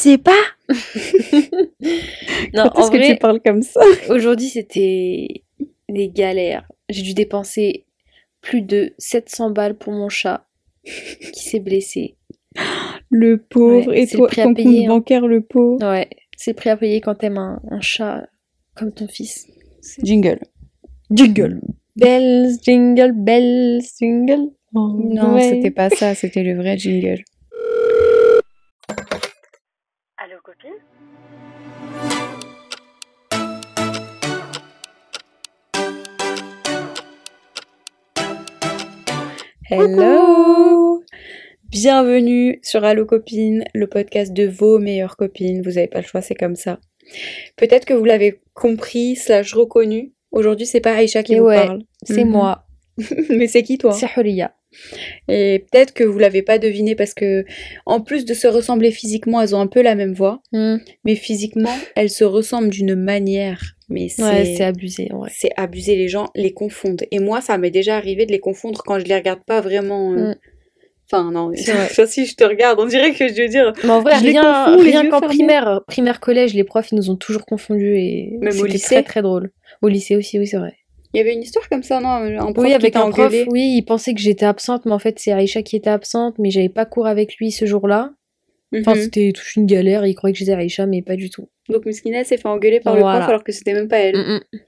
sais pas Non, Quand en est-ce que vrai, tu parles comme ça? aujourd'hui c'était des galères. J'ai dû dépenser plus de 700 balles pour mon chat qui s'est blessé. Le pauvre. Ouais, Et c'est toi, le prix à ton payer, compte hein. bancaire, le pauvre? Ouais, c'est le prix à payer quand t'aimes un, un chat comme ton fils. Jingle. Jingle. Bells, jingle, bells, jingle. Non, Ouais. c'était pas ça, c'était le vrai jingle. Hello Bienvenue sur Allo Copine, le podcast de vos meilleures copines. Vous n'avez pas le choix, c'est comme ça. Peut-être que vous l'avez compris, slash reconnu. Aujourd'hui, c'est pas Aïcha qui Et vous ouais, parle. C'est Mhm. moi, Mais c'est qui toi? C'est Hulia. Et peut-être que vous l'avez pas deviné parce que, en plus de se ressembler physiquement, elles ont un peu la même voix. Mais physiquement, elles se ressemblent d'une manière. Mais c'est. Ouais, c'est abusé, ouais. c'est abusé, les gens les confondent. Et moi, ça m'est déjà arrivé de les confondre quand je les regarde pas vraiment. euh, Mm. Enfin, non, ça si je te regarde, on dirait que je veux dire. Mais en vrai, Je rien, confonds, qu'en primaire, primaire, collège, les profs, ils nous ont toujours confondus et Même au c'était lycée très très drôle. Au lycée aussi, oui, c'est vrai. Il y avait une histoire comme ça, non? Un prof Oui, avec un prof, engueulé? oui, il pensait que j'étais absente, mais en fait, c'est Aïcha qui était absente, mais j'avais pas cours avec lui ce jour-là. Enfin, Mhm. c'était toute une galère, il croyait que j'étais Aïcha, mais pas du tout. Donc Miskina s'est fait engueuler par le prof alors que c'était même pas elle. Mm, mm.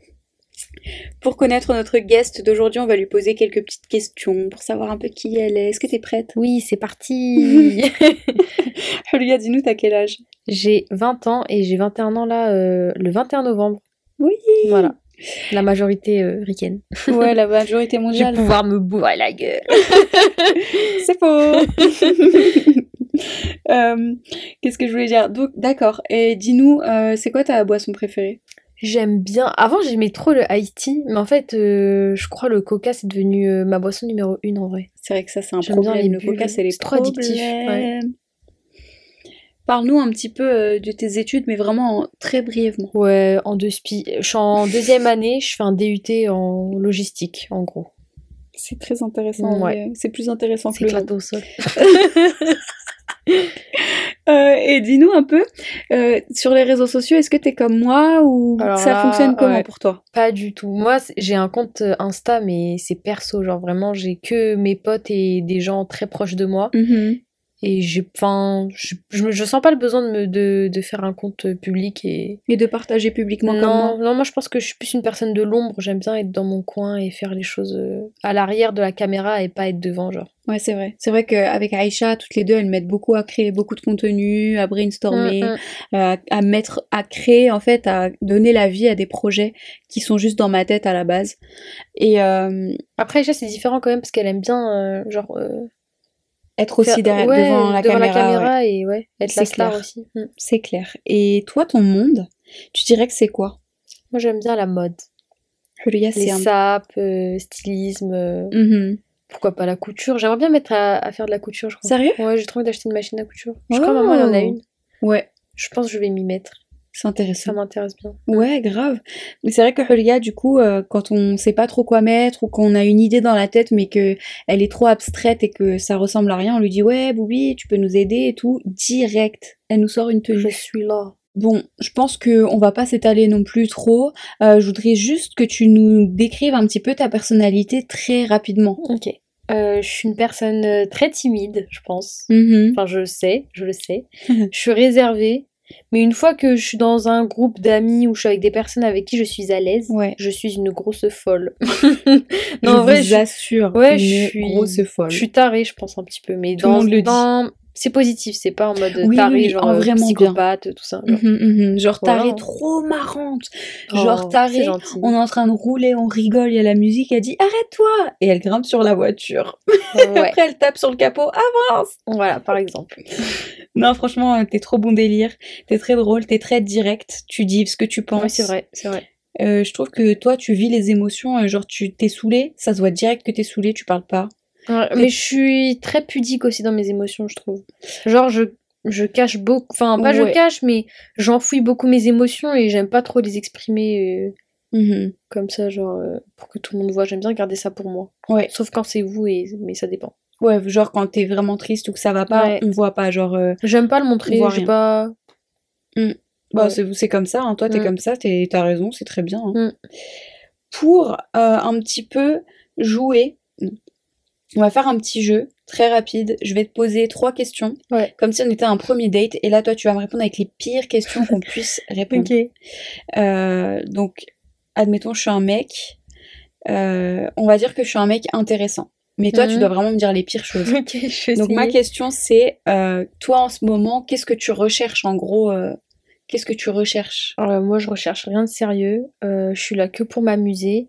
Pour connaître notre guest d'aujourd'hui, on va lui poser quelques petites questions pour savoir un peu qui elle est. Est-ce que t'es prête? Oui, c'est parti Julia, dis-nous, t'as quel âge? J'ai 20 ans et j'ai 21 ans là, euh, le 21 novembre. Oui Voilà. La majorité euh, ricaine. Ouais, la majorité Je vais mondiale. pouvoir me bourrer la gueule. C'est faux. Euh, Qu'est-ce que je voulais dire? Donc, d'accord. Et dis-nous, euh, c'est quoi ta boisson préférée? J'aime bien. Avant, j'aimais trop le Haïti, mais en fait, euh, je crois le coca, c'est devenu ma boisson numéro une en vrai. C'est vrai que ça, c'est un bien problème. les Le coca, c'est les trop addictif, problèmes. Parle-nous un petit peu euh, de tes études, mais vraiment en- très brièvement. Ouais, en deux spi. Je suis en deuxième année, je fais un DUT en logistique, en gros. C'est très intéressant. en Ouais. vrai. C'est plus intéressant que le au sol. Euh, et dis-nous un peu, euh, sur les réseaux sociaux, est-ce que t'es comme moi ou Alors ça là, fonctionne comment ouais. pour toi? Pas du tout. Moi, j'ai un compte euh, Insta, mais c'est perso. Genre vraiment, j'ai que mes potes et des gens très proches de moi. Et j'ai, enfin, je, je, je sens pas le besoin de, me, de, de faire un compte euh, public et. Et de partager publiquement comme moi Non, non, moi je pense que je suis plus une personne de l'ombre. J'aime bien être dans mon coin et faire les choses euh, à l'arrière de la caméra et pas être devant, genre. Ouais, c'est vrai. C'est vrai qu'avec Aïcha, toutes les deux, elles mettent beaucoup à créer beaucoup de contenu, à brainstormer, Mm, mm. à, à mettre, à créer, en fait, à donner la vie à des projets qui sont juste dans ma tête à la base. Et euh, Après, Aïcha, c'est différent quand même parce qu'elle aime bien, euh, genre. euh, être aussi derrière, ouais, devant la caméra. ouais. et ouais, être la star clair. aussi. Mm. C'est clair. Et toi, ton monde, tu dirais que c'est quoi? Moi j'aime bien la mode. Julia, Les c'est un... sapes, euh, stylisme. euh, Mhm. Pourquoi pas la couture? J'aimerais bien mettre à, à faire de la couture, je crois. Sérieux? Ouais, j'ai trop envie d'acheter une machine à couture. Je crois que maman, elle en a Oh. une. Ouais, Je pense que je vais m'y mettre. C'est intéressant. Ça m'intéresse bien. Ouais, grave. Mais c'est vrai que Julia, du coup, euh, quand on sait pas trop quoi mettre ou qu'on a une idée dans la tête mais que elle est trop abstraite et que ça ressemble à rien, on lui dit ouais, Boubi, tu peux nous aider et tout. Direct, elle nous sort une tenue. Je suis là. Bon, je pense que on va pas s'étaler non plus trop. Euh, je voudrais juste que tu nous décrives un petit peu ta personnalité très rapidement. Ok. Euh, je suis une personne très timide, je pense. Mhm. Enfin, je le sais, je le sais. je suis réservée. Mais une fois que je suis dans un groupe d'amis ou je suis avec des personnes avec qui je suis à l'aise, Ouais. je suis une grosse folle. je non, en vrai, vous je, assure, ouais, je suis- grosse folle. je suis tarée, je pense un petit peu. Mais Tout le dans, monde le dit. C'est positif, c'est pas en mode Oui, tarée, oui, genre en euh, vraiment bien. psychopathe, tout ça. genre. Mhm, mhm. Genre Voilà. tarée trop marrante. Oh, Genre gentil. On est en train de rouler, on rigole, il y a la musique, elle dit arrête-toi Et elle grimpe sur la voiture. Ouais. Après, elle tape sur le capot, avance Voilà, par exemple. Non, franchement, euh, t'es trop bon délire, t'es très drôle, t'es très direct, tu dis ce que tu penses. Ouais, c'est vrai, c'est vrai. Euh, je trouve que toi, tu vis les émotions, euh, genre tu t'es saoulé, ça se voit direct que t'es saoulé, tu parles pas. Ouais, mais je suis très pudique aussi dans mes émotions, je trouve. Genre, je, je cache beaucoup. Enfin, pas je cache, mais j'enfouis beaucoup mes émotions et j'aime pas trop les exprimer euh, Mhm. comme ça, genre, euh, pour que tout le monde voit. J'aime bien garder ça pour moi. Ouais. Sauf quand c'est vous, et... mais ça dépend. Ouais, genre quand t'es vraiment triste ou que ça va pas, Ouais. on voit pas, genre... euh, J'aime pas le montrer, j'ai pas. Mm. Bah, c'est comme ça, hein. toi t'es mm. comme ça, t'as raison, c'est très bien. Hein. Mm. Pour un petit peu jouer, on va faire un petit jeu très rapide. Je vais te poser trois questions, comme si on était un premier date, et là toi tu vas me répondre avec les pires questions qu'on puisse répondre. Euh, donc, admettons, je suis un mec. Euh, on va dire que je suis un mec intéressant. Mais toi, tu mhm. dois vraiment me dire les pires choses. Donc ma question c'est, toi en ce moment, qu'est-ce que tu recherches en gros Qu'est-ce que tu recherches? Moi, je recherche rien de sérieux. Euh, je suis là que pour m'amuser.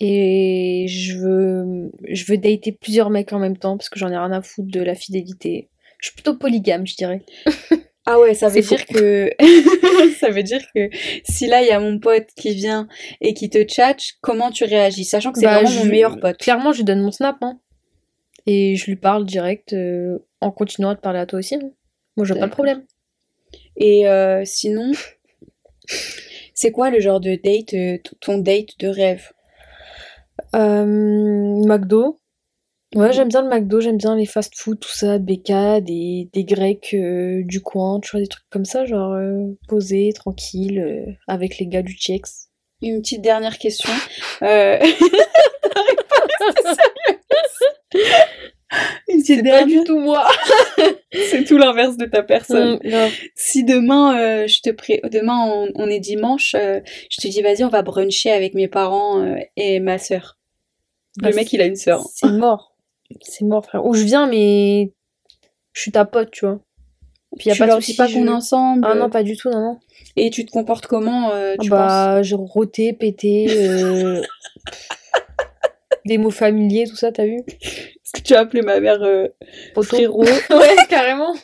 Et je veux, je veux dater plusieurs mecs en même temps parce que j'en ai rien à foutre de la fidélité. Je suis plutôt polygame, je dirais. Ah ouais, ça veut dire que ça veut dire que si là il y a mon pote qui vient et qui te tchatche, comment tu réagis, sachant que c'est bah, vraiment mon meilleur pote. Clairement, je lui donne mon snap, hein. et je lui parle direct euh, en continuant de parler à toi aussi. Hein. Moi, j'ai pas de problème. Et euh, sinon, c'est quoi le genre de date, euh, ton date de rêve? Euh, McDo. Ouais, j'aime bien le McDo, j'aime bien les fast-food, tout ça, BK, des, des Grecs du coin, tu vois, des trucs comme ça, genre posé, tranquille, avec les gars du Chex. Une petite dernière question. C'est pas du tout moi. c'est tout l'inverse de ta personne. Mm, si demain, euh, je te pré... demain on, est dimanche, euh, je te dis vas-y, on va bruncher avec mes parents euh, et ma sœur. Le bah, mec, il a une sœur. C'est mort. C'est mort, frère. Où je viens, mais je suis ta pote, tu vois. Puis y a tu pas de pas qu'on est ensemble. Ah non, pas du tout, non, non. Et tu te comportes comment, tu Bah, j'ai roté, pété, des mots familiers, tout ça, t'as vu est-ce que tu as appelé ma mère euh, frérot? Ouais, carrément.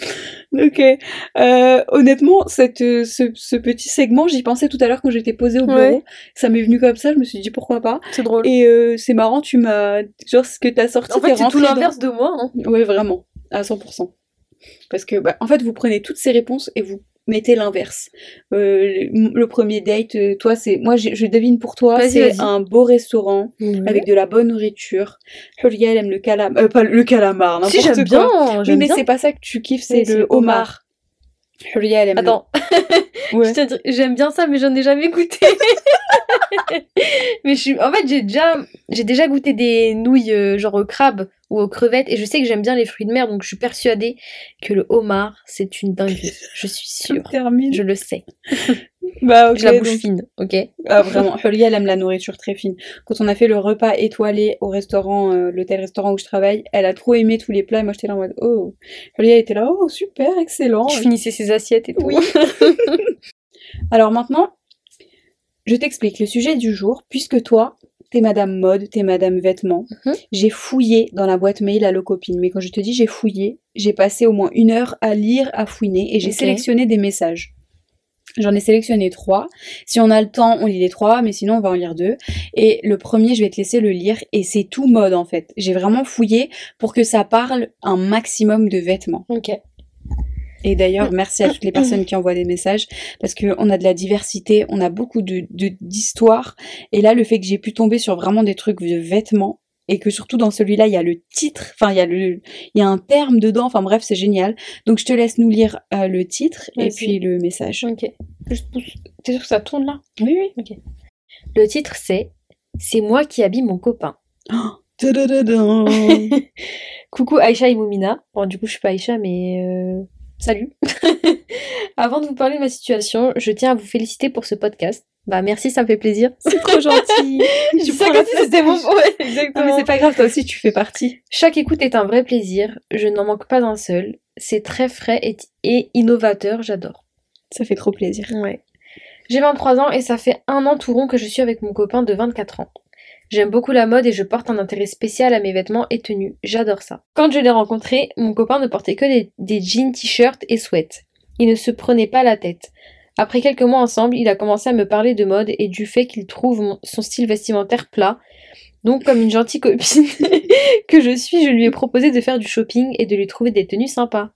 Ok. Euh, honnêtement, cette, euh, ce, petit segment, j'y pensais tout à l'heure quand j'étais posée au bureau. Ça m'est venu comme ça, je me suis dit pourquoi pas. C'est drôle. Et euh, c'est marrant, tu m'as. Genre, ce que t'as sorti, En fait, c'est tout l'inverse de moi. Hein. Ouais, vraiment. À 100%. Parce que, bah, en fait, vous prenez toutes ces réponses et vous mettez l'inverse. Euh, le premier date, euh, toi, c'est. Moi, je, devine pour toi, c'est un beau restaurant avec de la bonne nourriture. Huria, elle aime le calamar. Euh, pas le calamar, Si, j'aime bien. Oui, mais c'est pas ça que tu kiffes, c'est le homard. Huria, elle aime Attends. j'aime bien ça, mais j'en ai jamais goûté. mais je suis. En fait, j'ai déjà, j'ai déjà goûté des nouilles, genre au crabe ou aux crevettes. Et je sais que j'aime bien les fruits de mer, donc je suis persuadée que le homard, c'est une dinguerie. Je suis sûre. Je le sais. Bah, la bouche fine, ok? Ah, vraiment. Hulia, elle aime la nourriture très fine. Quand on a fait le repas étoilé au restaurant, euh, l'hôtel-restaurant où je travaille, elle a trop aimé tous les plats. Et moi, j'étais là en mode, oh. Hulia était là, oh, super, excellent. Je finissais ses assiettes et tout. Oui. Alors maintenant, je t'explique le sujet du jour, puisque toi, t'es madame mode, t'es madame vêtements. Mhm. J'ai fouillé dans la boîte mail à Locopine, mais quand je te dis j'ai fouillé, j'ai passé au moins une heure à lire, à fouiner, et j'ai sélectionné des messages. J'en ai sélectionné trois. Si on a le temps, on lit les trois, mais sinon on va en lire deux. Et le premier, je vais te laisser le lire, et c'est tout mode en fait. J'ai vraiment fouillé pour que ça parle un maximum de vêtements. Ok. Et d'ailleurs, merci à toutes les personnes qui envoient des messages parce qu'on a de la diversité, on a beaucoup de d'histoires. et là, le fait que j'ai pu tomber sur vraiment des trucs de vêtements et que surtout dans celui-là, il y a le titre, enfin il y a le, il y a un terme dedans. Enfin bref, c'est génial. Donc je te laisse nous lire euh, le titre et puis le message. Ok. T'es sûr que ça tourne là? Oui, oui. Ok. Le titre c'est C'est moi qui habille mon copain. Coucou Aïcha et Moumina. Bon, du coup, je suis pas Aïcha, mais euh, Salut Avant de vous parler de ma situation, je tiens à vous féliciter pour ce podcast. Bah merci, ça me fait plaisir. C'est trop gentil. je sais que c'était mon ouais, exactement. mais c'est pas grave, toi aussi tu fais partie. Chaque écoute est un vrai plaisir. Je n'en manque pas d'un seul. C'est très frais et, et innovateur, j'adore. Ça fait trop plaisir. Ouais. J'ai 23 ans et ça fait un an tout rond que je suis avec mon copain de 24 ans. J'aime beaucoup la mode et je porte un intérêt spécial à mes vêtements et tenues. J'adore ça. Quand je l'ai rencontré, mon copain ne portait que des, jeans, t-shirts et sweats. Il ne se prenait pas la tête. Après quelques mois ensemble, il a commencé à me parler de mode et du fait qu'il trouve son style vestimentaire plat. Donc, comme une gentille copine que je suis, je lui ai proposé de faire du shopping et de lui trouver des tenues sympas.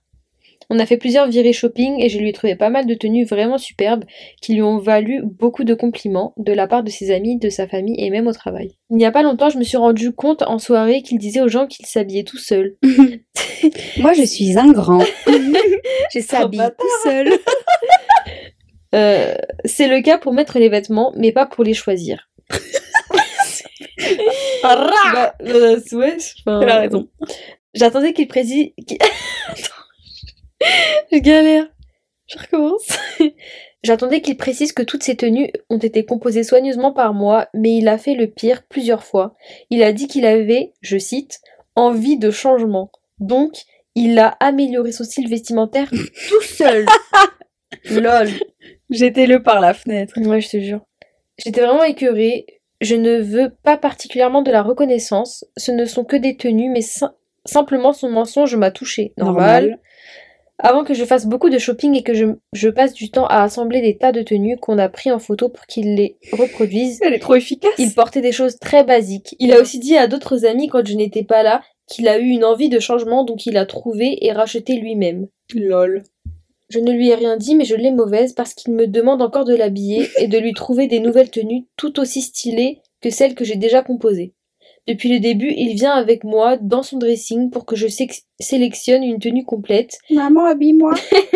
On a fait plusieurs virées shopping et je lui ai trouvé pas mal de tenues vraiment superbes qui lui ont valu beaucoup de compliments de la part de ses amis, de sa famille et même au travail. Il n'y a pas longtemps, je me suis rendu compte en soirée qu'il disait aux gens qu'il s'habillait tout seul. Moi, je suis un grand. je s'habille tout seul. Euh, c'est le cas pour mettre les vêtements, mais pas pour les choisir. bah, euh, ouais, Elle a raison. J'attendais qu'il précise. je galère. Je recommence. J'attendais qu'il précise que toutes ces tenues ont été composées soigneusement par moi, mais il a fait le pire plusieurs fois. Il a dit qu'il avait, je cite, envie de changement. Donc, il a amélioré son style vestimentaire tout seul. Lol. J'étais le par la fenêtre. Ouais, je te jure. J'étais vraiment écœurée. Je ne veux pas particulièrement de la reconnaissance. Ce ne sont que des tenues, mais simplement son mensonge m'a touchée. Normal. Avant que je fasse beaucoup de shopping et que je, passe du temps à assembler des tas de tenues qu'on a pris en photo pour qu'il les reproduise. Elle est trop efficace. Il portait des choses très basiques. Il a aussi dit à d'autres amis quand je n'étais pas là qu'il a eu une envie de changement donc il a trouvé et racheté lui-même. Lol. Je ne lui ai rien dit, mais je l'ai mauvaise parce qu'il me demande encore de l'habiller et de lui trouver des nouvelles tenues tout aussi stylées que celles que j'ai déjà composées. Depuis le début, il vient avec moi dans son dressing pour que je sélectionne une tenue complète. Maman, habille-moi.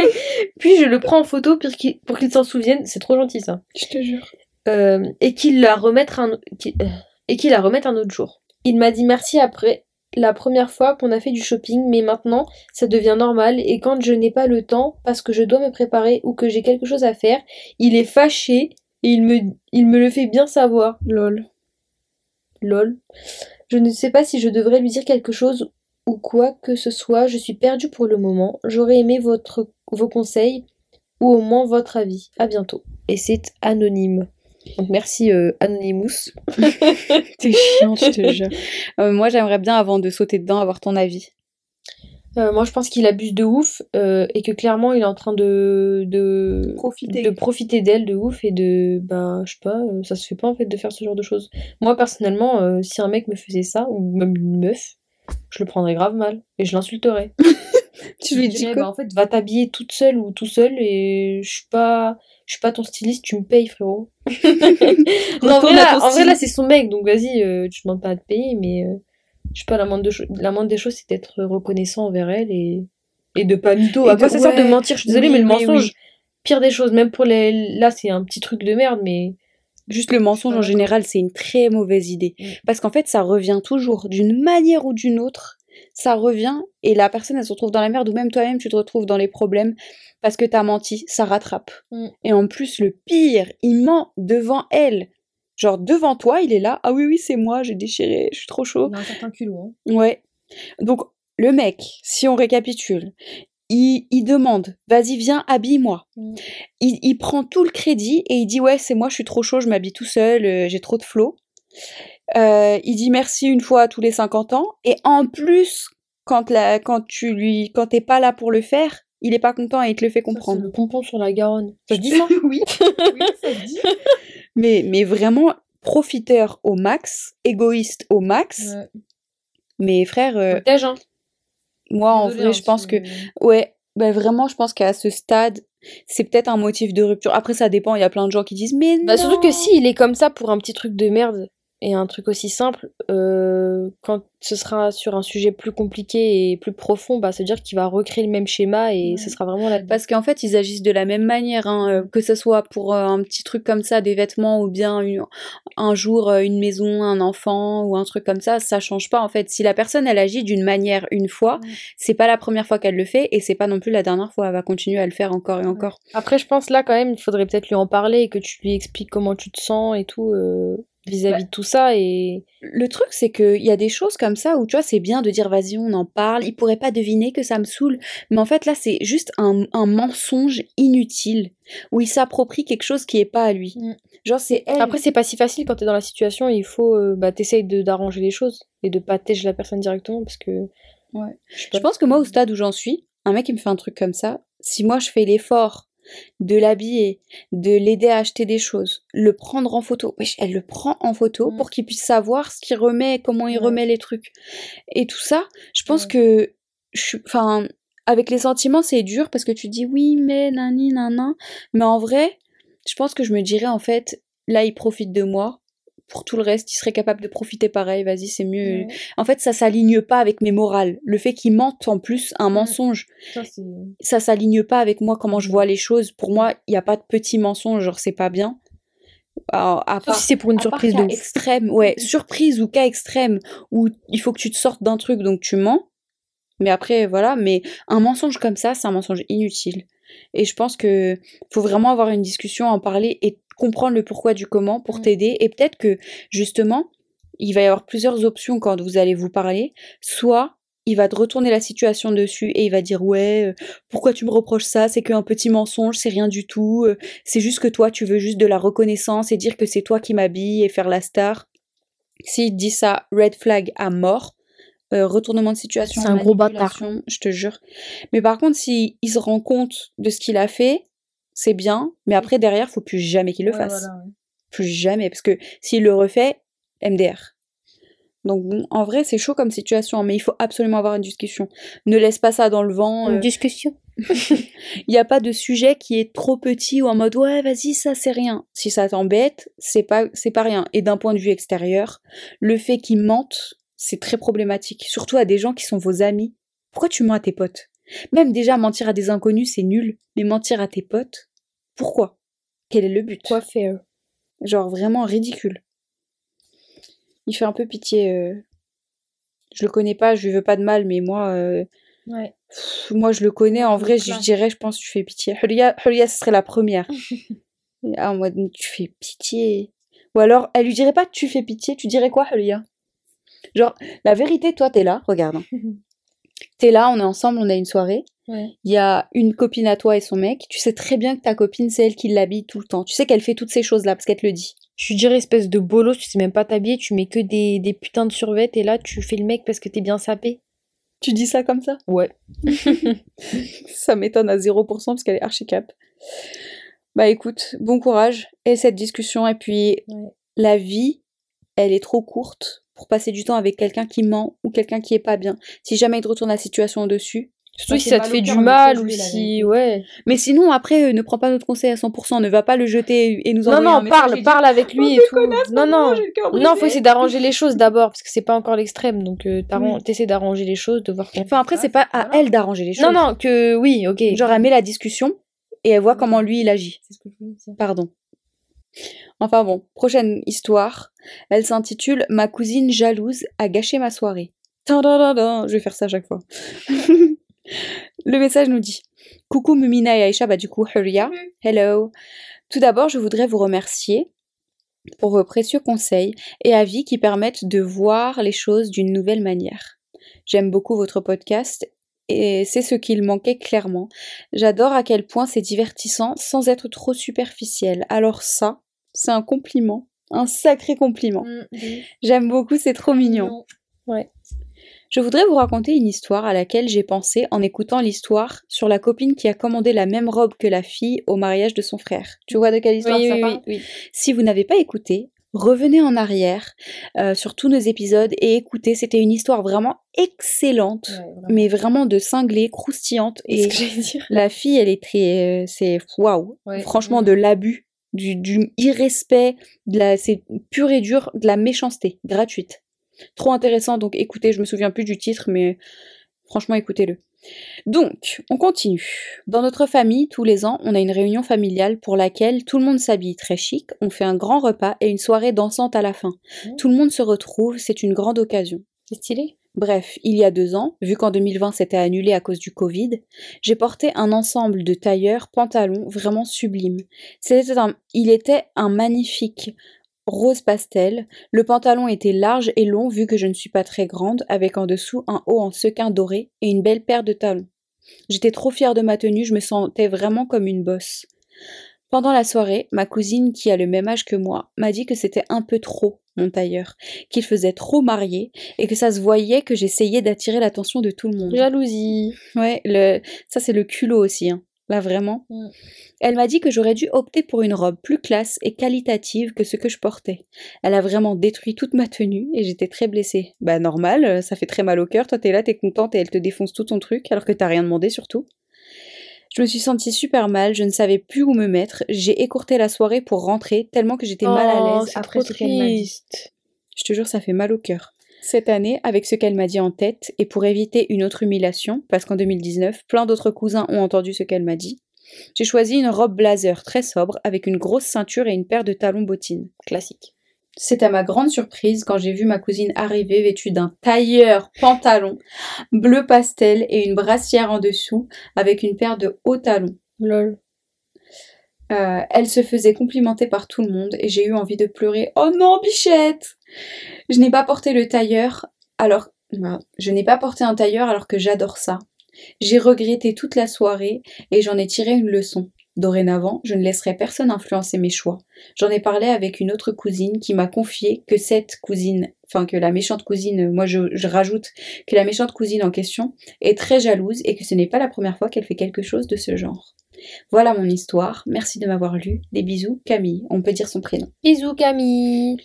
Puis je le prends en photo pour qu'il s'en souvienne. C'est trop gentil ça. Je te jure. Euh, et qu'il la remette un, euh, et qu'il la remette un autre jour. Il m'a dit merci après la première fois qu'on a fait du shopping, mais maintenant ça devient normal et quand je n'ai pas le temps parce que je dois me préparer ou que j'ai quelque chose à faire, il est fâché et il me, il me le fait bien savoir. Lol. Lol. Je ne sais pas si je devrais lui dire quelque chose ou quoi que ce soit, je suis perdue pour le moment. J'aurais aimé votre, vos conseils ou au moins votre avis. À bientôt. Et c'est anonyme. Donc merci euh, Anonymous. T'es chiant, je te jure. Euh, moi j'aimerais bien avant de sauter dedans avoir ton avis. Euh, moi je pense qu'il abuse de ouf et que clairement il est en train de, de profiter de profiter d'elle de ouf et de bah je sais pas ça se fait pas en fait de faire ce genre de choses. Moi personnellement si un mec me faisait ça ou même une meuf je le prendrais grave mal et je l'insulterais. tu lui dis bah, en fait va t'habiller toute seule ou tout seul et je suis pas je suis pas ton styliste, tu me payes, frérot. non, en vrai, là, c'est son mec, donc vas-y, euh, tu demandes pas à te payer, mais euh, je sais pas, la moindre, de la moindre des choses, c'est d'être reconnaissant envers elle et, et de pas mytho. À quoi ça sert de mentir Je suis désolée, mais le mensonge, pire des choses, même pour les. Là, c'est un petit truc de merde, mais. Juste le mensonge en général, c'est une très mauvaise idée. Mm. Parce qu'en fait, ça revient toujours d'une manière ou d'une autre. Ça revient et la personne, elle se retrouve dans la merde ou même toi-même, tu te retrouves dans les problèmes parce que t'as menti, ça rattrape. Mm. Et en plus, le pire, il ment devant elle. Genre devant toi, il est là. Ah oui, oui, c'est moi, j'ai déchiré, je suis trop chaud. Un certain culot. Hein. Ouais. Donc, le mec, si on récapitule, il, il demande, vas-y, viens, habille-moi. Mm. Il, il, prend tout le crédit et il dit, ouais, c'est moi, je suis trop chaud, je m'habille tout seul, euh, j'ai trop de flow. Euh, il dit merci une fois tous les 50 ans. Et en plus, quand, la, quand tu lui, quand t'es pas là pour le faire, il est pas content et il te le fait comprendre. le pompon sur la Garonne. Ça se dit ça? Oui. oui, ça se dit. Mais, mais vraiment, profiteur au max, égoïste au max. Mais frère. Euh, hein. Moi, en vrai, je hein, pense que. Ouais, ben vraiment, je pense qu'à ce stade, c'est peut-être un motif de rupture. Après, ça dépend, il y a plein de gens qui disent, mais non. Bah, surtout que si il est comme ça pour un petit truc de merde, et un truc aussi simple, euh, quand ce sera sur un sujet plus compliqué et plus profond, bah, c'est-à-dire qu'il va recréer le même schéma et ce sera vraiment la... Parce qu'en fait, ils agissent de la même manière, hein, euh, que ce soit pour euh, un petit truc comme ça, des vêtements, ou bien un jour une maison, un enfant, ou un truc comme ça, ça change pas en fait. Si la personne, elle agit d'une manière une fois, c'est pas la première fois qu'elle le fait, et c'est pas non plus la dernière fois, elle va continuer à le faire encore et encore. Après, je pense là quand même, il faudrait peut-être lui en parler et que tu lui expliques comment tu te sens et tout vis-à-vis de tout ça et le truc c'est que il y a des choses comme ça où tu vois c'est bien de dire vas-y on en parle. Il pourrait pas deviner que ça me saoule. Mais en fait là c'est juste un, mensonge inutile où il s'approprie quelque chose qui est pas à lui. Mm. genre c'est après c'est pas si facile quand t'es dans la situation il faut euh, bah t'essayes d'arranger les choses et de pas tèche la personne directement parce que ouais. Je pense que moi au stade où j'en suis un mec qui me fait un truc comme ça. Si moi je fais l'effort de l'habiller, de l'aider à acheter des choses, le prendre en photo. elle le prend en photo mm. pour qu'il puisse savoir ce qu'il remet, comment il remet les trucs. Et tout ça, je pense que, enfin, avec les sentiments, c'est dur parce que tu dis oui, mais nani, nanan. Mais en vrai, je pense que je me dirais en fait, là, il profite de moi. Pour tout le reste, il serait capable de profiter pareil. Vas-y, c'est mieux. En fait, ça s'aligne pas avec mes morales. Le fait qu'il mente en plus un mensonge, ça, s'aligne pas avec moi comment je vois les choses. Pour moi, il n'y a pas de petit mensonge, genre c'est pas bien. à part, si c'est pour une surprise de extrême, ouais, surprise ou cas extrême où il faut que tu te sortes d'un truc donc tu mens. Mais après voilà, mais un mensonge comme ça, c'est un mensonge inutile. Et je pense que faut vraiment avoir une discussion, en parler et comprendre le pourquoi du comment pour mmh. t'aider. Et peut-être que justement, il va y avoir plusieurs options quand vous allez vous parler. Soit il va te retourner la situation dessus et il va dire ouais euh, pourquoi tu me reproches ça? C'est qu'un petit mensonge c'est rien du tout euh, c'est juste que toi tu veux juste de la reconnaissance et dire que c'est toi qui m'habille et faire la star s'il dit ça red flag à mort euh, retournement de situation. C'est un gros bâtard. Je te jure. Mais par contre, s'il se rend compte de ce qu'il a fait, c'est bien. Mais après, derrière, faut plus jamais qu'il le fasse. Plus jamais. Parce que s'il le refait, MDR. Donc bon, en vrai, c'est chaud comme situation, mais il faut absolument avoir une discussion. Ne laisse pas ça dans le vent. Une euh. discussion. Il n'y a pas de sujet qui est trop petit ou en mode ouais, vas-y, ça c'est rien. Si ça t'embête, c'est pas c'est pas rien. Et d'un point de vue extérieur, le fait qu'il mente, c'est très problématique, surtout à des gens qui sont vos amis. Pourquoi tu mens à tes potes? Même déjà mentir à des inconnus, c'est nul, mais mentir à tes potes, pourquoi? Quel est le but? Quoi faire Genre vraiment ridicule? Il fait un peu pitié. Euh. Je le connais pas, je lui veux pas de mal, mais moi, euh, ouais. moi je le connais. En vrai, je dirais, je pense, tu fais pitié. Hulia, ce serait la première. ah, moi, tu fais pitié. Ou alors, elle lui dirait pas, tu fais pitié, tu dirais quoi, Hulia? Genre, la vérité, toi, t'es là, regarde. Hein. t'es là, on est ensemble, on a une soirée. Il y a une copine à toi et son mec. Tu sais très bien que ta copine, c'est elle qui l'habille tout le temps. Tu sais qu'elle fait toutes ces choses-là parce qu'elle te le dit. Je dirais espèce de bolos, tu sais même pas t'habiller, tu mets que des, des putains de survêtements et là, tu fais le mec parce que t'es bien sapé. Tu dis ça comme ça? Ouais. ça m'étonne à 0% parce qu'elle est archi cap. Bah écoute, bon courage et cette discussion. Et puis, la vie, elle est trop courte pour passer du temps avec quelqu'un qui ment ou quelqu'un qui est pas bien. Si jamais il te retourne la situation au-dessus, Surtout si ça te fait du mal ou si, ouais. Mais sinon, après, euh, ne prends pas notre conseil à 100%, ne va pas le jeter et nous envoyer Non, non, parle, parle avec lui et tout. non, non, non, faut essayer d'arranger les choses d'abord, parce que c'est pas encore l'extrême, donc euh, t'essaies d'arranger les choses, de voir Enfin, après, c'est pas à elle d'arranger les choses. Non, non, que oui, ok. Genre, elle met la discussion et elle voit comment lui, il agit. C'est ce que je voulais dire. Pardon. Enfin bon, prochaine histoire. Elle s'intitule Ma cousine jalouse a gâché ma soirée. Je vais faire ça à chaque fois. Le message nous dit Coucou Mumina et Aïcha, bah du coup Huria. Hello. Tout d'abord, je voudrais vous remercier pour vos précieux conseils et avis qui permettent de voir les choses d'une nouvelle manière. J'aime beaucoup votre podcast et c'est ce qu'il manquait clairement. J'adore à quel point c'est divertissant sans être trop superficiel. Alors ça, c'est un compliment, un sacré compliment. Mm, J'aime beaucoup, c'est trop mignon. Ouais. Je voudrais vous raconter une histoire à laquelle j'ai pensé en écoutant l'histoire sur la copine qui a commandé la même robe que la fille au mariage de son frère. Tu vois de quelle histoire ça parle Si vous n'avez pas écouté, revenez en arrière euh, sur tous nos épisodes et écoutez. C'était une histoire vraiment excellente, mais vraiment de cinglée, croustillante. Et la fille, elle est très, euh, c'est waouh, franchement de l'abus, du, du irrespect, de la, c'est pur et dur, de la méchanceté gratuite. Trop intéressant, donc écoutez, je me souviens plus du titre, mais franchement écoutez-le. Donc, on continue. Dans notre famille, tous les ans, on a une réunion familiale pour laquelle tout le monde s'habille très chic, on fait un grand repas et une soirée dansante à la fin. Mmh. Tout le monde se retrouve, c'est une grande occasion. C'est stylé. Bref, il y a deux ans, vu qu'en 2020 c'était annulé à cause du Covid, j'ai porté un ensemble de tailleurs pantalons vraiment sublime. C'était il était un magnifique rose pastel. Le pantalon était large et long vu que je ne suis pas très grande, avec en dessous un haut en sequin doré et une belle paire de talons. J'étais trop fière de ma tenue, je me sentais vraiment comme une bosse. Pendant la soirée, ma cousine, qui a le même âge que moi, m'a dit que c'était un peu trop, mon tailleur, qu'il faisait trop marié et que ça se voyait que j'essayais d'attirer l'attention de tout le monde. Jalousie. Ouais, le... ça c'est le culot aussi. Hein. Là, vraiment. Mm. Elle m'a dit que j'aurais dû opter pour une robe plus classe et qualitative que ce que je portais. Elle a vraiment détruit toute ma tenue et j'étais très blessée. Bah, normal, euh, ça fait très mal au cœur. Toi, t'es là, t'es contente et elle te défonce tout ton truc alors que t'as rien demandé surtout. Je me suis sentie super mal, je ne savais plus où me mettre. J'ai écourté la soirée pour rentrer tellement que j'étais mal à oh, l'aise après ce qu'elle m'a dit. Je te jure, ça fait mal au cœur. Cette année, avec ce qu'elle m'a dit en tête, et pour éviter une autre humiliation, parce qu'en 2019, plein d'autres cousins ont entendu ce qu'elle m'a dit, j'ai choisi une robe blazer très sobre avec une grosse ceinture et une paire de talons bottines. Classique. C'est à ma grande surprise quand j'ai vu ma cousine arriver vêtue d'un tailleur pantalon bleu pastel et une brassière en dessous avec une paire de hauts talons. Lol. Euh, elle se faisait complimenter par tout le monde et j'ai eu envie de pleurer. Oh non, bichette Je n'ai pas porté le tailleur alors. je n'ai pas porté un tailleur alors que j'adore ça. J'ai regretté toute la soirée et j'en ai tiré une leçon. Dorénavant, je ne laisserai personne influencer mes choix. J'en ai parlé avec une autre cousine qui m'a confié que cette cousine, enfin que la méchante cousine, moi je, rajoute que la méchante cousine en question est très jalouse et que ce n'est pas la première fois qu'elle fait quelque chose de ce genre. Voilà mon histoire. Merci de m'avoir lu. Des bisous, Camille. On peut dire son prénom. Bisous, Camille.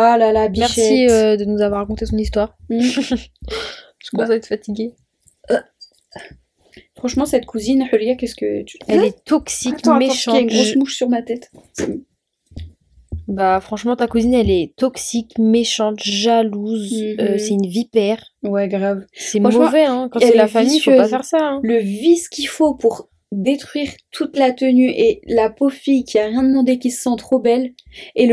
Ah là là, bichette. Merci euh, de nous avoir raconté son histoire. Mm. je commence à être fatiguée. Euh, Franchement, cette cousine, Hulia, qu'est-ce que tu. Elle est toxique, méchante. Il y a une grosse mouche sur ma tête. Bah, franchement, ta cousine, elle est toxique, méchante, jalouse. Euh, mhm. c'est une vipère. Ouais, grave. C'est mauvais, hein. Quand c'est la famille, faut pas faire ça. Hein. Le vice qu'il faut pour détruire toute la tenue et la pauvre fille qui a rien demandé qui se sent trop belle et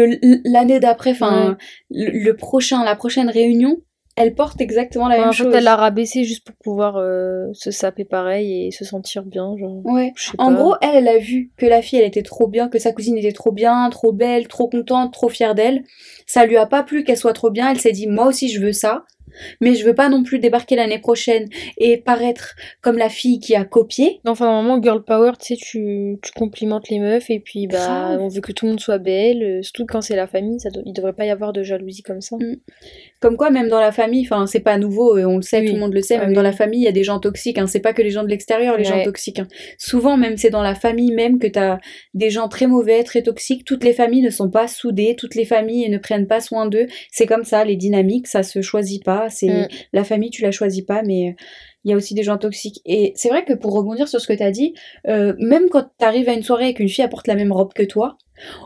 l'année d'après enfin le, prochain la prochaine réunion elle porte exactement la même chose. En fait, elle l'a rabaissé juste pour pouvoir euh, se saper pareil et se sentir bien. Genre, ouais. En gros, elle, elle a vu que la fille, elle était trop bien, que sa cousine était trop bien, trop belle, trop contente, trop fière d'elle. Ça lui a pas plu qu'elle soit trop bien. Elle s'est dit, moi aussi, je veux ça mais je veux pas non plus débarquer l'année prochaine et paraître comme la fille qui a copié. Enfin, normalement, girl power, tu sais, tu, tu complimentes les meufs et puis bah, on veut que tout le monde soit belle, euh, surtout quand c'est la famille, ça il devrait pas y avoir de jalousie comme ça. Mm. Comme quoi, même dans la famille, enfin, c'est pas nouveau, on le sait, tout le monde le sait, ah même dans la famille, il y a des gens toxiques, hein, c'est pas que les gens de l'extérieur, les gens toxiques. Hein. Souvent, même, c'est dans la famille même que t'as des gens très mauvais, très toxiques. Toutes les familles ne sont pas soudées, toutes les familles ne prennent pas soin d'eux. C'est comme ça, les dynamiques, ça se choisit pas c'est mm. la famille, tu la choisis pas, mais il y a aussi des gens toxiques. Et c'est vrai que pour rebondir sur ce que tu as dit, euh, même quand tu arrives à une soirée et qu'une fille apporte la même robe que toi,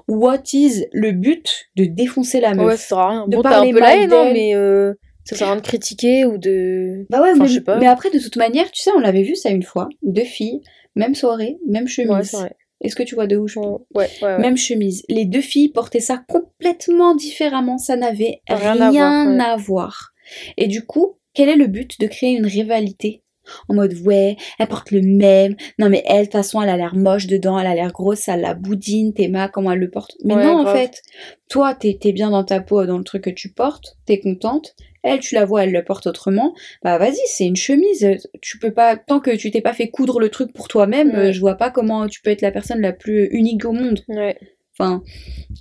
what is le but de défoncer la meuf? Ouais, ça sert à rien. De parler un peu mal non, mais euh, ça sert à rien de critiquer ou de. Bah ouais, mais, après, de toute manière, tu sais, on l'avait vu ça une fois, deux filles, même soirée, même chemise. Est-ce que tu vois de où je ouais, ouais, Même chemise. Les deux filles portaient ça complètement différemment. Ça n'avait rien, À voir. Et du coup, quel est le but de créer une rivalité? En mode ouais, elle porte le même. Non mais elle, de toute façon, elle a l'air moche dedans, elle a l'air grosse, ça la boudine, Théma, comment elle le porte? Mais non, en fait, toi, t'es es bien dans ta peau, dans le truc que tu portes, t'es contente. Elle, tu la vois, elle le porte autrement. Bah vas-y, c'est une chemise. Tu peux pas, tant que tu t'es pas fait coudre le truc pour toi-même, je vois pas comment tu peux être la personne la plus unique au monde. Ouais. Enfin,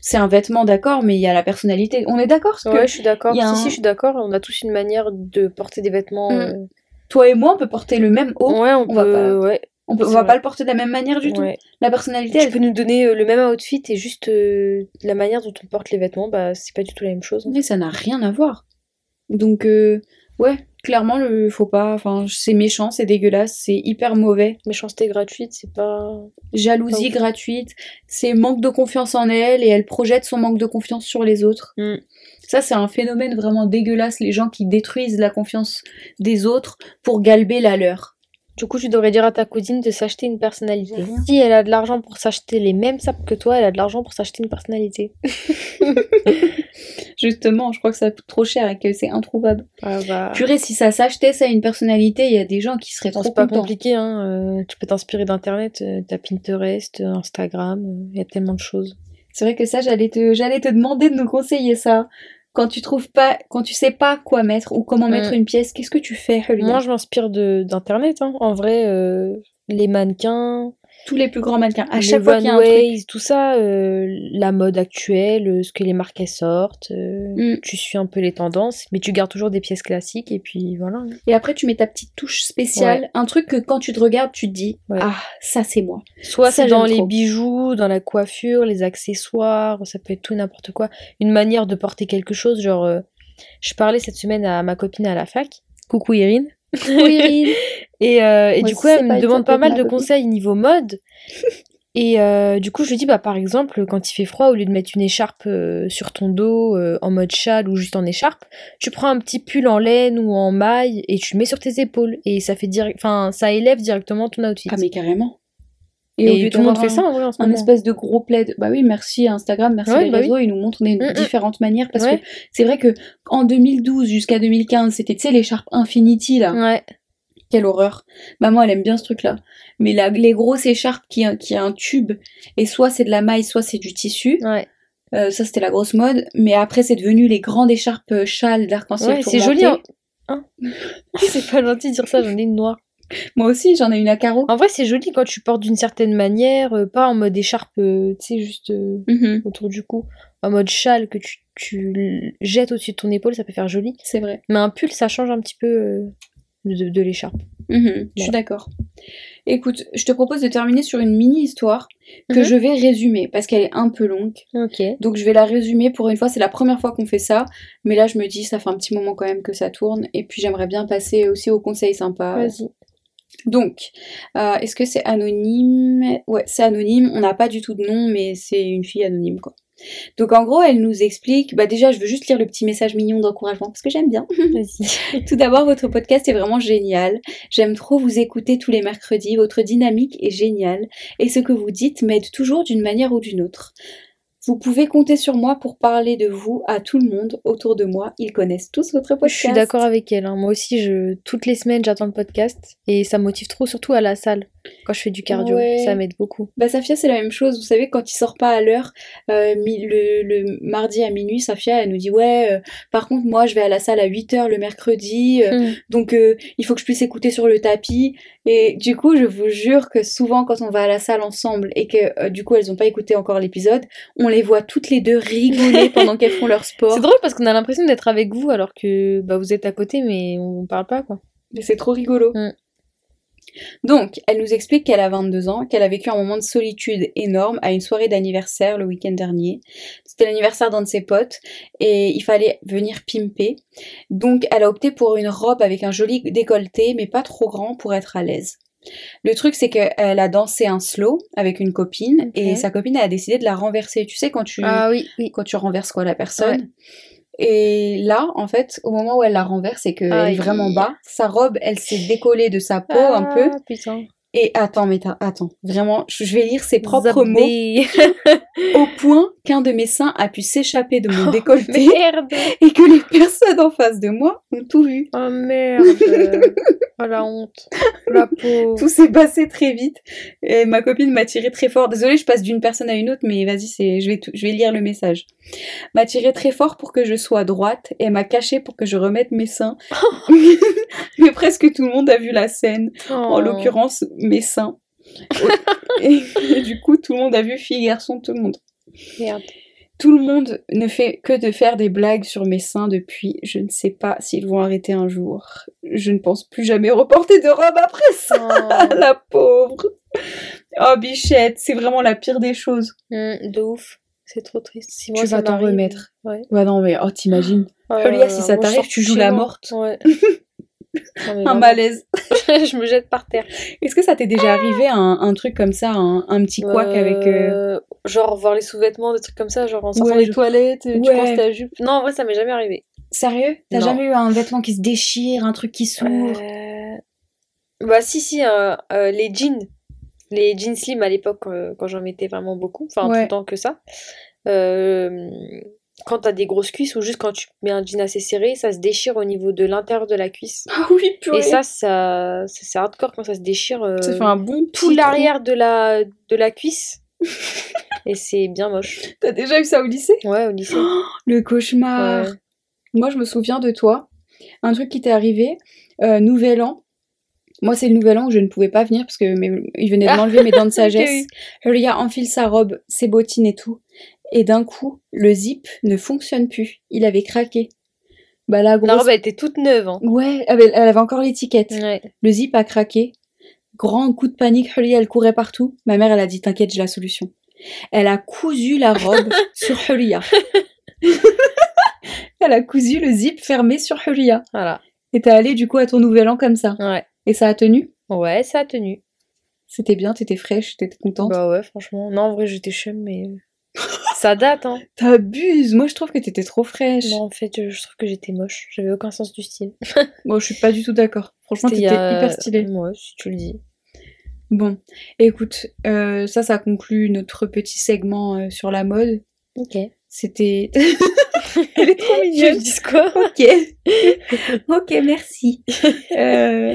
c'est un vêtement, d'accord, mais il y a la personnalité. On est d'accord Ouais, je suis d'accord. Si, si, je suis d'accord. On a tous une manière de porter des vêtements. Mm. Euh, Toi et moi, on peut porter le même haut. Ouais, on, peut. Va pas... Ouais. On, peut, va pas le porter de la même manière du tout. La personnalité. Tu elle... peux nous donner euh, le même outfit et juste euh, la manière dont on porte les vêtements, bah c'est pas du tout la même chose. Mais ça n'a rien à voir. Donc ouais, clairement le faut pas enfin c'est méchant c'est dégueulasse c'est hyper mauvais. Méchanceté gratuite c'est pas jalousie gratuite c'est manque de confiance en elle et elle projette son manque de confiance sur les autres. Mm. ça c'est un phénomène vraiment dégueulasse les gens qui détruisent la confiance des autres pour galber la leur du coup, tu devrais dire à ta cousine de s'acheter une personnalité. Si elle a de l'argent pour s'acheter les mêmes sapes que toi, elle a de l'argent pour s'acheter une personnalité. Justement, je crois que ça coûte trop cher et que c'est introuvable. Ah bah... Purée, si ça s'achetait, ça, une personnalité, il y a des gens qui seraient trop C'est pas compliqué, hein. Euh, tu peux t'inspirer d'Internet, euh, t'as Pinterest, euh, Instagram, il y a tellement de choses. C'est vrai que ça, j'allais te, j'allais te demander de nous conseiller ça quand tu trouves pas, quand tu sais pas quoi mettre ou comment mettre mm. une pièce, qu'est-ce que tu fais, Moi, je m'inspire de d'internet. Hein. En vrai, les mannequins, tous les plus grands mannequins. À chaque fois qu'il y a un truc. tout ça, euh, la mode actuelle, euh, ce que les marques sortent, euh, mm. tu suis un peu les tendances, mais tu gardes toujours des pièces classiques et puis voilà. Et après, tu mets ta petite touche spéciale, un truc que quand tu te regardes, tu te dis ah ça c'est moi. Soit c'est dans les bijoux, dans la coiffure, les accessoires, ça peut être tout n'importe quoi. Une manière de porter quelque chose, genre je parlais cette semaine à ma copine à la fac. Coucou Irine. Oui. et, euh, et du coup, elle me demande pas mal de conseils niveau mode. Et euh, du coup, je lui dis, bah, par exemple, quand il fait froid, au lieu de mettre une écharpe euh, sur ton dos en mode châle ou juste en écharpe, tu prends un petit pull en laine ou en maille et tu le mets sur tes épaules. Et ça fait direct, enfin, ça élève directement ton outfit. Ah, mais carrément. Et, tout le monde fait ça en vrai Un espèce de gros plaid. Bah oui, merci Instagram, merci les bah réseaux, ils nous montrent des mm, mm. différentes manières parce que c'est vrai que en 2012 jusqu'à 2015, c'était tu sais l'écharpe Infinity là. Ouais. Quelle horreur. Maman, elle aime bien ce truc-là. Mais la, les grosses écharpes qui, qui a un tube, et soit c'est de la maille, soit c'est du tissu. Ouais. Euh, ça, c'était la grosse mode. Mais après, c'est devenu les grandes écharpes euh, châles d'arc-en-ciel. Ouais, c'est joli. Hein. hein c'est pas gentil de dire ça, j'en ai une noire. Moi aussi, j'en ai une à carreaux. En vrai, c'est joli quand tu portes d'une certaine manière, euh, pas en mode écharpe, euh, tu sais, juste euh, mhm. autour du cou. En mode châle que tu, tu jettes au-dessus de ton épaule, ça peut faire joli. C'est vrai. Mais un pull, ça change un petit peu de, l'écharpe. Mhm, je suis d'accord. Écoute, je te propose de terminer sur une mini-histoire que mhm. je vais résumer parce qu'elle est un peu longue. Ok. Donc je vais la résumer pour une fois. C'est la première fois qu'on fait ça. Mais là, je me dis, ça fait un petit moment quand même que ça tourne. Et puis j'aimerais bien passer aussi aux conseils sympas. Vas-y. Donc, euh, est-ce que c'est anonyme? Ouais, c'est anonyme. On n'a pas du tout de nom, mais c'est une fille anonyme, quoi. Donc en gros, elle nous explique, bah déjà, je veux juste lire le petit message mignon d'encouragement parce que j'aime bien. Tout d'abord, votre podcast est vraiment génial. J'aime trop vous écouter tous les mercredis. Votre dynamique est géniale et ce que vous dites m'aide toujours d'une manière ou d'une autre. Vous pouvez compter sur moi pour parler de vous à tout le monde autour de moi. Ils connaissent tous votre podcast. Je suis d'accord avec elle. Hein. Moi aussi, je toutes les semaines, j'attends le podcast et ça me motive trop, surtout à la salle quand je fais du cardio. Ça m'aide beaucoup. Bah Safia, c'est la même chose. Vous savez, quand il sort pas à l'heure, euh, le, mardi à minuit, Safia, elle nous dit ouais. Euh, par contre, moi, je vais à la salle à 8 h le mercredi, euh, hmm. donc il faut que je puisse écouter sur le tapis. Et du coup, je vous jure que souvent, quand on va à la salle ensemble et que du coup, elles ont pas écouté encore l'épisode, on les voit toutes les deux rigoler pendant qu'elles font leur sport. C'est drôle parce qu'on a l'impression d'être avec vous alors que bah, vous êtes à côté, mais on parle pas quoi. Mais c'est trop rigolo. Hmm. Donc, elle nous explique qu'elle a 22 ans, qu'elle a vécu un moment de solitude énorme à une soirée d'anniversaire le week-end dernier. C'était l'anniversaire d'un de ses potes et il fallait venir pimper. Donc, elle a opté pour une robe avec un joli décolleté, mais pas trop grand pour être à l'aise. Le truc, c'est qu'elle a dansé un slow avec une copine et sa copine a décidé de la renverser. Tu sais, quand tu, ah, oui, Quand tu renverses quoi la personne? Et là, en fait, au moment où elle la renverse et qu'elle est vraiment bas, sa robe, elle s'est décollée de sa peau un peu. Ah, putain. Et attends, mais attends, vraiment, je vais lire ses propres mots. au point qu'un de mes seins a pu s'échapper de mon oh, décolleté. Merde. Et que les personnes en face de moi ont tout vu. Oh merde. oh la honte. La peau. Tout s'est passé très vite. Et ma copine m'a tiré très fort. Désolée, je passe d'une personne à une autre, mais vas-y, c'est, je vais, je vais lire le message. M'a tiré très fort pour que je sois droite et m'a caché pour que je remette mes seins. mais presque tout le monde a vu la scène. En oh. l'occurrence, mes seins. et, du coup, tout le monde a vu fille, garçon, tout le monde. Merde. Tout le monde ne fait que de faire des blagues sur mes seins depuis. Je ne sais pas s'ils vont arrêter un jour. Je ne pense plus jamais reporter de robe après ça. Oh. la pauvre. Oh bichette, c'est vraiment la pire des choses. Mmh, de ouf. C'est trop triste. Si moi, tu vas t'en remettre. Ouais. ouais. non mais oh t'imagines. Oh, si ça t'arrive, tu joues la morte. Ouais. un malaise. je me jette par terre. Est-ce que ça t'est déjà arrivé un, truc comme ça, un, petit couac avec. Euh, genre voir les sous-vêtements, des trucs comme ça, genre en sortant des toilettes, tu penses ta jupe. Non, en vrai, ça m'est jamais arrivé. Sérieux? T'as jamais eu un vêtement qui se déchire, un truc qui s'ouvre? Euh, Bah, si, si, euh, les jeans. Les jeans slim à l'époque, quand j'en mettais vraiment beaucoup, enfin, tout le temps que ça. Euh quand t'as des grosses cuisses ou juste quand tu mets un jean assez serré, ça se déchire au niveau de l'intérieur de la cuisse. Ah oui, purée. Et ça, ça c'est hardcore quand ça se déchire. Euh, ça fait un bon tout l'arrière de la de la cuisse. et c'est bien moche. T'as déjà eu ça au lycée? Ouais, au lycée. le cauchemar. Moi, je me souviens de toi. Un truc qui t'est arrivé, euh, Nouvel An. Moi, c'est le nouvel an où je ne pouvais pas venir parce que il venait de m'enlever mes dents de sagesse. Huria enfile sa robe, ses bottines et tout. Et d'un coup, le zip ne fonctionne plus. Il avait craqué. Bah, la, grosse... la robe était toute neuve. Hein. Ouais, elle avait encore l'étiquette. Le zip a craqué. Grand coup de panique, Huria, elle courait partout. Ma mère, elle a dit T'inquiète, j'ai la solution. Elle a cousu la robe sur Huria. elle a cousu le zip fermé sur Huria. Voilà. Et t'es allée du coup à ton nouvel an comme ça. Ouais. Et ça a tenu? Ouais, ça a tenu. C'était bien, t'étais fraîche, t'étais contente? Bah ouais, franchement. Non, en vrai, j'étais chum, mais. Ça date, hein. T'abuses Moi, je trouve que t'étais trop fraîche. Non, en fait, je, trouve que j'étais moche. J'avais aucun sens du style. Moi, je suis pas du tout d'accord. Franchement, t'étais hyper stylée. Moi, si tu le dis. Bon, écoute, euh, ça, ça conclut notre petit segment euh, sur la mode. Ok. C'était. Elle est trop mignonne. dis quoi? Ok. ok, merci. Euh,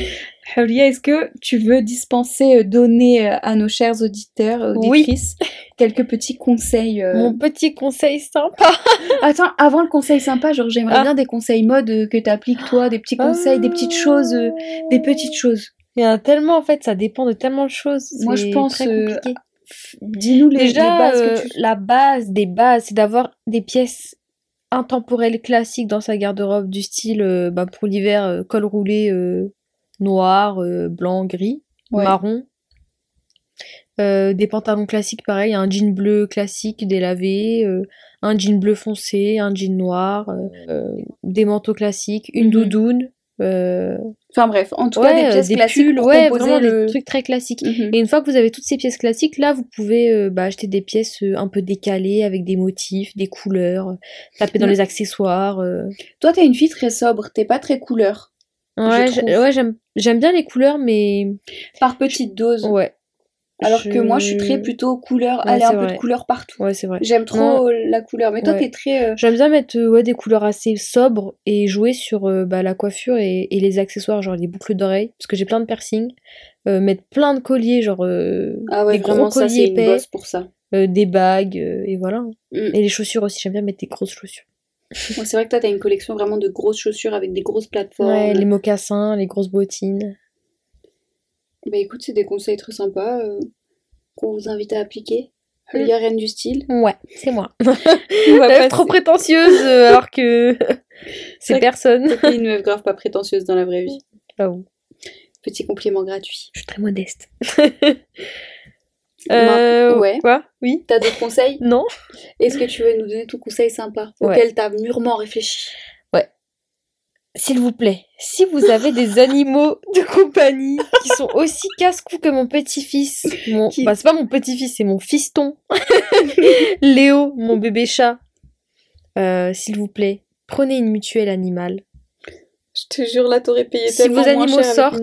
est-ce que tu veux dispenser, euh, donner à nos chers auditeurs, auditrices, oui. quelques petits conseils Mon petit conseil sympa. Attends, avant le conseil sympa, genre j'aimerais ah. bien des conseils mode que tu appliques toi, des petits conseils, des petites choses, des petites choses. Il y en a tellement en fait, ça dépend de tellement de choses. Moi je pense. Compliqué. Dis-nous les, Déjà, bases que tu... la base des bases, c'est d'avoir des pièces intemporelles classiques dans sa garde-robe du style euh, bah, pour l'hiver euh, col roulé euh, noir, blanc, gris, marron. des pantalons classiques pareil, un jean bleu classique délavé, un jean bleu foncé, un jean noir, des manteaux classiques, une mhm. doudoune, euh, enfin bref, en tout cas des pièces classiques pulls, ouais, vraiment le truc très classique. Mhm. Et une fois que vous avez toutes ces pièces classiques, là vous pouvez euh, bah, acheter des pièces euh, un peu décalées avec des motifs, des couleurs, taper dans les accessoires. Toi t'es une fille très sobre, t'es pas très couleur. Ouais, ouais j'aime bien les couleurs, mais par petite dose. Ouais. Alors que moi, je suis très plutôt couleur, aller un peu de couleur partout. Ouais, c'est vrai. J'aime trop la couleur. Mais toi, t'es très. Euh, J'aime bien mettre euh, ouais, des couleurs assez sobres et jouer sur euh, bah, la coiffure et, les accessoires, genre les boucles d'oreilles, parce que j'ai plein de piercings. mettre plein de colliers, genre ah ouais, des gros colliers épais. pour ça. des bagues, et voilà. Mm. Et les chaussures aussi, j'aime bien mettre des grosses chaussures. C'est vrai que toi, t'as une collection vraiment de grosses chaussures avec des grosses plateformes. Ouais, les mocassins, les grosses bottines. Bah écoute, c'est des conseils très sympas euh, qu'on vous invite à appliquer. Mm. a Reine du style. Ouais, c'est moi. On trop prétentieuse euh, alors que c'est personne. C'est une meuf grave pas prétentieuse dans la vraie vie. Ah Petit compliment gratuit. Je suis très modeste. euh, ouais. Quoi? Oui? T'as d'autres conseils? Non. Est-ce que tu veux nous donner ton conseil sympa auquel t'as mûrement réfléchi? S'il vous plaît, si vous avez des animaux de compagnie qui sont aussi casse-cou que mon petit-fils, mon... bah c'est pas mon petit-fils, c'est mon fiston, Léo, mon bébé chat, euh, s'il vous plaît, prenez une mutuelle animale. Je te jure, là, t'aurais payé si tellement vos animaux sortent,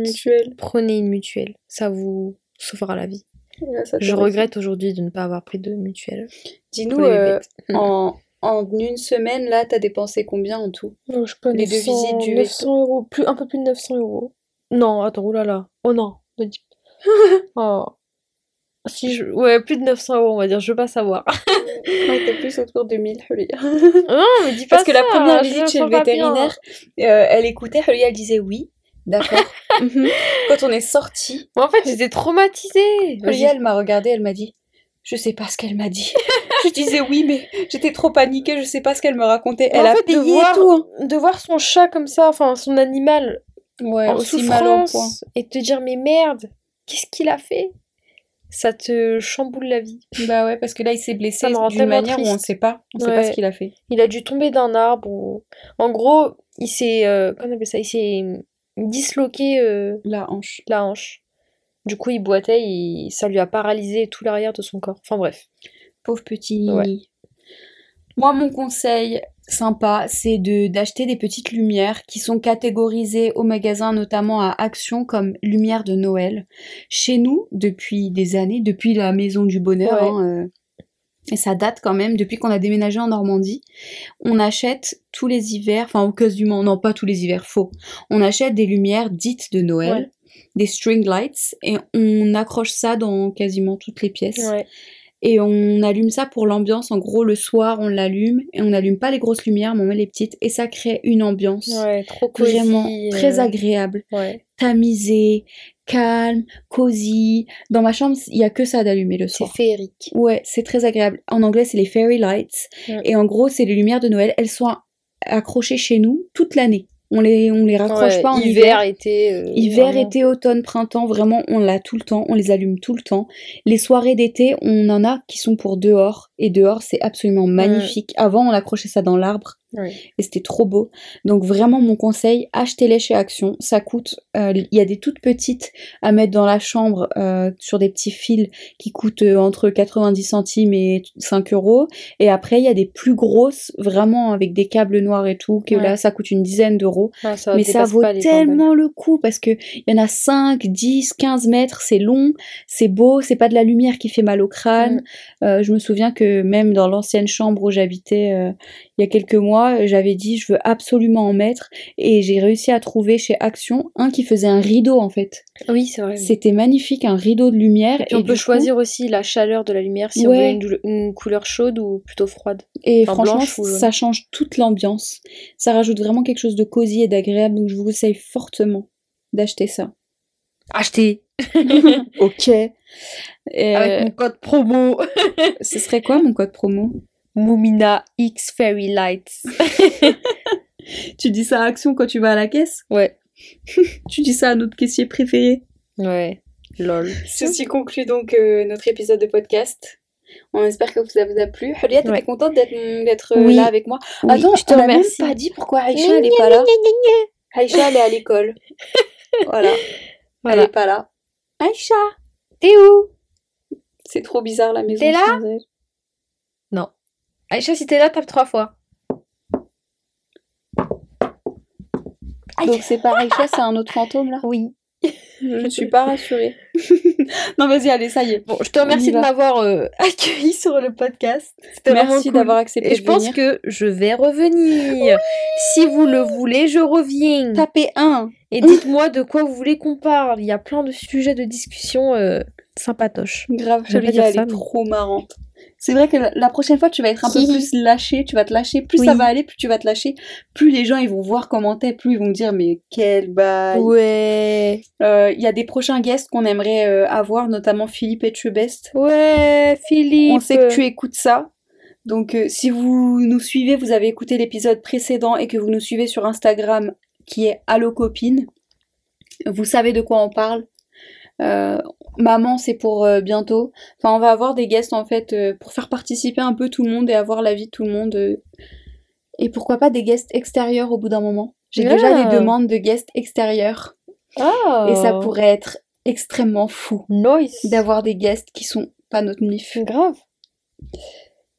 prenez une mutuelle, ça vous sauvera la vie. je regrette aujourd'hui de ne pas avoir pris de mutuelle. Dis-nous, euh, en, en une semaine, là, t'as dépensé combien en tout? Je connais Les deux visites du 900 euros, plus, un peu plus de 900 euros. Non, attends, oh là là. Oh non, ne dis Oh. Si je... Ouais, plus de 900 euros, on va dire, je veux pas savoir. ouais, t'es plus autour de 1000, Non, mais dis pas Parce que la première visite chez le vétérinaire, euh, elle écoutait, Hulia, elle disait oui. D'accord. Mhm. Quand on est sorti. en fait, j'étais traumatisée. Elle m'a regardée, elle m'a dit je sais pas ce qu'elle m'a dit. je disais oui, mais j'étais trop paniquée, je sais pas ce qu'elle me racontait. Elle a fait, de voir, tout. Hein. De voir son chat comme ça, enfin son animal ouais, en aussi souffrance, mal point. et te dire mais merde, qu'est-ce qu'il a fait? Ça te chamboule la vie. Bah ouais, parce que là il s'est blessé d'une manière où on sait pas, on sait pas ce qu'il a fait. Il a dû tomber d'un arbre. En gros, il s'est, euh, comment on appelle ça? Il s'est disloqué euh, la hanche. La hanche. Du coup, il boitait et ça lui a paralysé tout l'arrière de son corps. Enfin bref. Pauvre petit Moi, mon conseil sympa, c'est de d'acheter des petites lumières qui sont catégorisées au magasin, notamment à Action, comme lumière de Noël. Chez nous, depuis des années, depuis la Maison du Bonheur, hein, euh, et ça date quand même, depuis qu'on a déménagé en Normandie, on achète tous les hivers, enfin au quasiment, non pas tous les hivers, faux, on achète des lumières dites de Noël des string lights et on accroche ça dans quasiment toutes les pièces. Et on allume ça pour l'ambiance. En gros, le soir, on l'allume et on n'allume pas les grosses lumières, mais on met les petites et ça crée une ambiance Ouais, trop cosy. vraiment très euh, agréable, Ouais. tamisée, calme, cosy. Dans ma chambre, il y a que ça d'allumer le C'est soir. féerique. Ouais, c'est très agréable. En anglais, c'est les fairy lights. Ouais. Et en gros, c'est les lumières de Noël. Elles sont accrochées chez nous toute l'année. On les, on les raccroche Ouais, pas en hiver, hiver. été. euh, Hiver, vraiment. été, automne, printemps, vraiment, on l'a tout le temps, on les allume tout le temps. Les soirées d'été, on en a qui sont pour dehors, et dehors, c'est absolument magnifique. Avant, on accrochait ça dans l'arbre, Oui. et c'était trop beau. Donc vraiment, mon conseil, achetez-les chez Action. Ça coûte, euh, il y a des toutes petites à mettre dans la chambre euh, sur des petits fils qui coûtent euh, entre 90 centimes et 5 euros. Et après, il y a des plus grosses, vraiment avec des câbles noirs et tout, que Ouais. là, ça coûte une dizaine d'euros. Ouais, Mais ça vaut pas les 20 balles. tellement le coup parce que il y en a 5, 10, 15 mètres, c'est long, c'est beau, c'est pas de la lumière qui fait mal au crâne. Mm. Euh, je me souviens que même dans l'ancienne chambre où j'habitais euh, il y a quelques mois, j'avais dit je veux absolument en mettre et j'ai réussi à trouver chez Action un qui faisait un rideau en fait. Oui, c'est vrai. C'était magnifique, un rideau de lumière. Et on peut coup- choisir aussi la chaleur de la lumière si on veut une, couleur chaude ou plutôt froide. Et Enfin, franchement, ça change toute l'ambiance. Ça rajoute vraiment quelque chose de cosy et d'agréable, donc je vous conseille fortement d'acheter ça. Acheter Ok. Et, avec mon code promo Ce serait quoi mon code promo? Mumina X Fairy Lights. Tu dis ça à Action quand tu vas à la caisse? Ouais. Tu dis ça à notre caissier préféré? Ouais. Lol. Ceci conclut donc euh, notre épisode de podcast. On espère que ça vous a plu. Hulia, t'étais Ouais. contente d'être d'être Oui. là avec moi? Oui, Attends, je te a même remercie. pas dit pourquoi Aïcha elle est pas là. Aïcha elle est à l'école. voilà. Voilà. Elle est pas là. Aïcha T'es où? C'est trop bizarre la maison. T'es là? sans. Non. Aïcha, si t'es là, tape trois fois. Donc c'est pas Aïcha, c'est un autre fantôme là? Oui. Je ne suis pas rassurée. non vas-y, allez, ça y est. Bon, je te remercie de m'avoir euh, accueilli sur le podcast. Merci cool. d'avoir accepté Et je de pense venir. que je vais revenir. Si vous le voulez, je reviens. Tapez 1 Et dites-moi de quoi vous voulez qu'on parle. Il y a plein de sujets de discussion euh, sympatoches. Grave, pas Julia, dire elle ça, est mais- trop marrante. C'est vrai que la, prochaine fois, tu vas être un peu plus lâché, tu vas te lâcher. Plus Oui. ça va aller, plus tu vas te lâcher. Plus les gens, ils vont voir comment t'es, plus ils vont dire, mais quel bail. Ouais. Euh, Il y a des prochains guests qu'on aimerait euh, avoir, notamment Philippe Etchebest. Ouais, Philippe. On sait que tu écoutes ça. Donc, euh, si vous nous suivez, vous avez écouté l'épisode précédent et que vous nous suivez sur Instagram, qui est Allo Copine, vous savez de quoi on parle. Euh, maman, c'est pour euh, bientôt. Enfin, on va avoir des guests en fait euh, pour faire participer un peu tout le monde et avoir l'avis de tout le monde. euh. Et pourquoi pas des guests extérieurs au bout d'un moment. J'ai déjà des demandes de guests extérieurs Ah. et ça pourrait être extrêmement fou Nice. d'avoir des guests qui sont pas notre mif. Grave.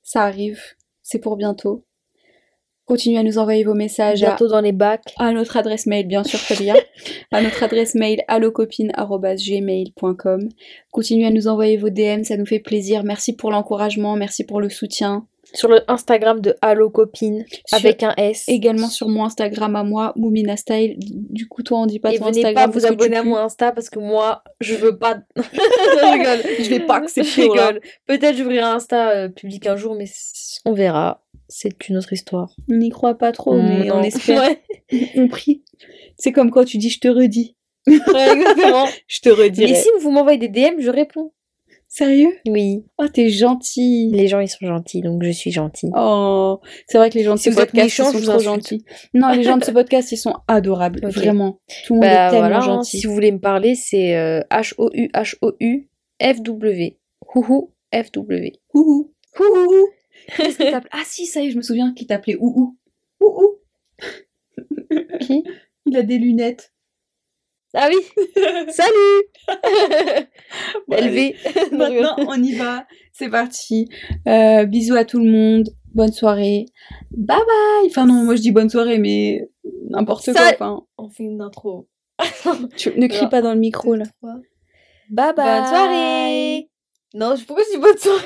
Ça arrive, c'est pour bientôt. Continuez à nous envoyer vos messages à, Bientôt dans les bacs. à notre adresse mail, bien sûr, Felia, à notre adresse mail allocopine.gmail.com. Continuez à nous envoyer vos DM, ça nous fait plaisir. Merci pour l'encouragement, merci pour le soutien. Sur le Instagram de Allo Copine Sur- avec un S. Également sur mon Instagram à moi, Moumina Style. Du coup, toi, on dit pas Et ton venez Instagram. pas vous que abonner à mon Insta parce que moi, je veux pas. je rigole. Je vais pas voilà. rigole. Peut-être j'ouvrirai un Insta euh, public un jour, mais on verra. C'est une autre histoire. On n'y croit pas trop, mais Non. on espère. Ouais, On prie. C'est comme quand tu dis je te redis. ouais, exactement. Je te redirai. mais si vous m'envoyez des DM, je réponds. Sérieux? Oui. Oh, t'es gentil. Les gens, ils sont gentils, donc je suis gentille. Oh, c'est vrai que les gens de Si ce podcast ils sont trop gentils. Non, les gens de ce podcast ils sont adorables, vraiment. Tout le monde Bah est tellement voilà, hein, gentil. si vous voulez me parler, c'est euh, H-O-U, H-O-U, F-W. Houhou, F-W. Ouhou. Ouhou. Qu'est-ce qu'il t'appelait? Ah si, ça y est, je me souviens qu'il t'appelait Ouhou. Ouhou. Qui? Il a des lunettes. Ah oui Salut Bon. Élevé. Maintenant, on y va. C'est parti. Euh, bisous à tout le monde. Bonne soirée. Bye bye. Enfin non, moi je dis bonne soirée, mais n'importe quoi. Enfin, On fait une intro. tu ne crie Non. pas dans le micro là. Bye bye. Bonne soirée Non, je- pourquoi je dis bonne soirée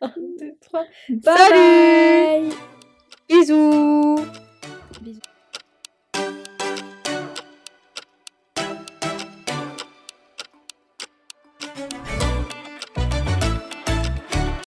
1, 2, 3. Bye Salut bye. Bisous. Bisous.